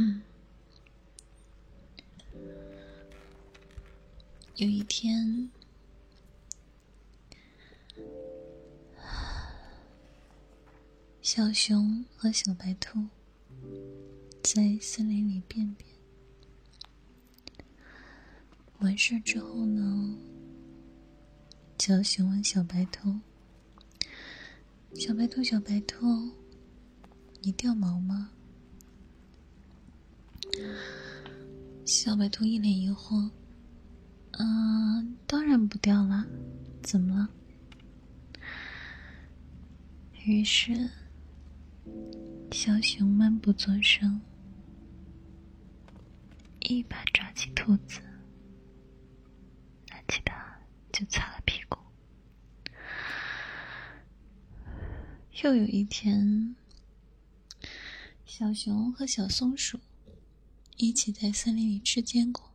嗯，有一天，小熊和小白兔在森林里便便。完事之后呢，小熊问小白兔：“小白兔，小白兔，你掉毛吗？”小白兔一脸疑惑：“嗯，当然不掉了，怎么了？”于是，小熊闷不作声，一把抓起兔子，拿起它就擦了屁股。又有一天，小熊和小松鼠。一起在森林里吃坚果，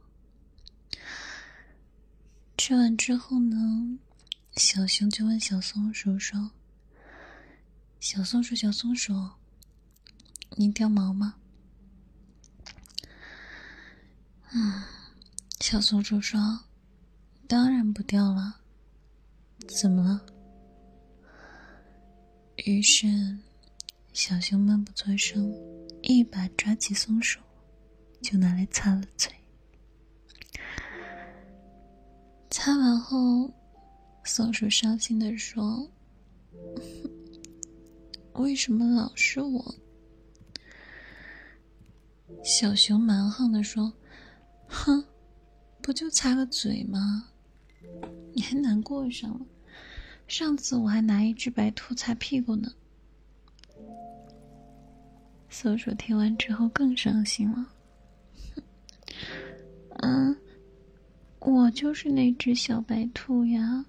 吃完之后呢，小熊就问小松鼠说：“小松鼠，小松鼠，你掉毛吗？”嗯，小松鼠说：“当然不掉了，怎么了？”于是，小熊闷不作声，一把抓起松鼠。就拿来擦了嘴，擦完后，松鼠伤心的说：“ 为什么老是我？”小熊蛮横的说：“哼，不就擦个嘴吗？你还难过上了？上次我还拿一只白兔擦屁股呢。”松鼠听完之后更伤心了。就是那只小白兔呀。